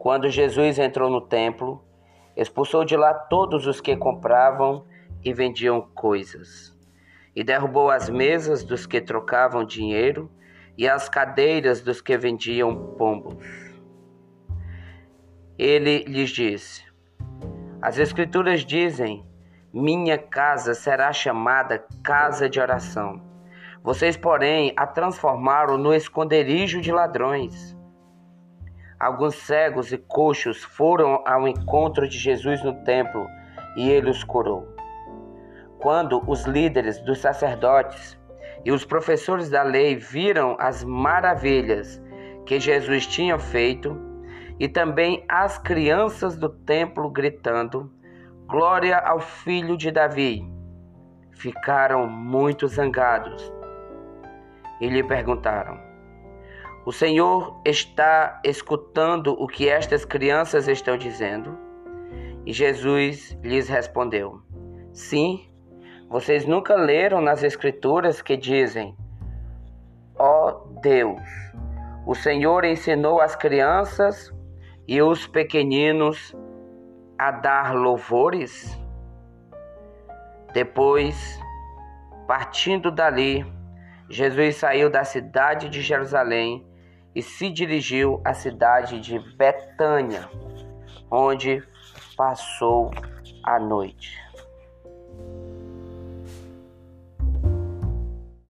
Quando Jesus entrou no templo, expulsou de lá todos os que compravam e vendiam coisas, e derrubou as mesas dos que trocavam dinheiro e as cadeiras dos que vendiam pombos. Ele lhes disse: As Escrituras dizem: Minha casa será chamada casa de oração. Vocês, porém, a transformaram no esconderijo de ladrões. Alguns cegos e coxos foram ao encontro de Jesus no templo e ele os curou. Quando os líderes dos sacerdotes e os professores da lei viram as maravilhas que Jesus tinha feito, e também as crianças do templo gritando: Glória ao filho de Davi, ficaram muito zangados e lhe perguntaram: O Senhor está escutando o que estas crianças estão dizendo? E Jesus lhes respondeu: Sim, vocês nunca leram nas Escrituras que dizem: Ó oh Deus, o Senhor ensinou as crianças e os pequeninos a dar louvores? Depois, partindo dali, Jesus saiu da cidade de Jerusalém e se dirigiu à cidade de Betânia, onde passou a noite.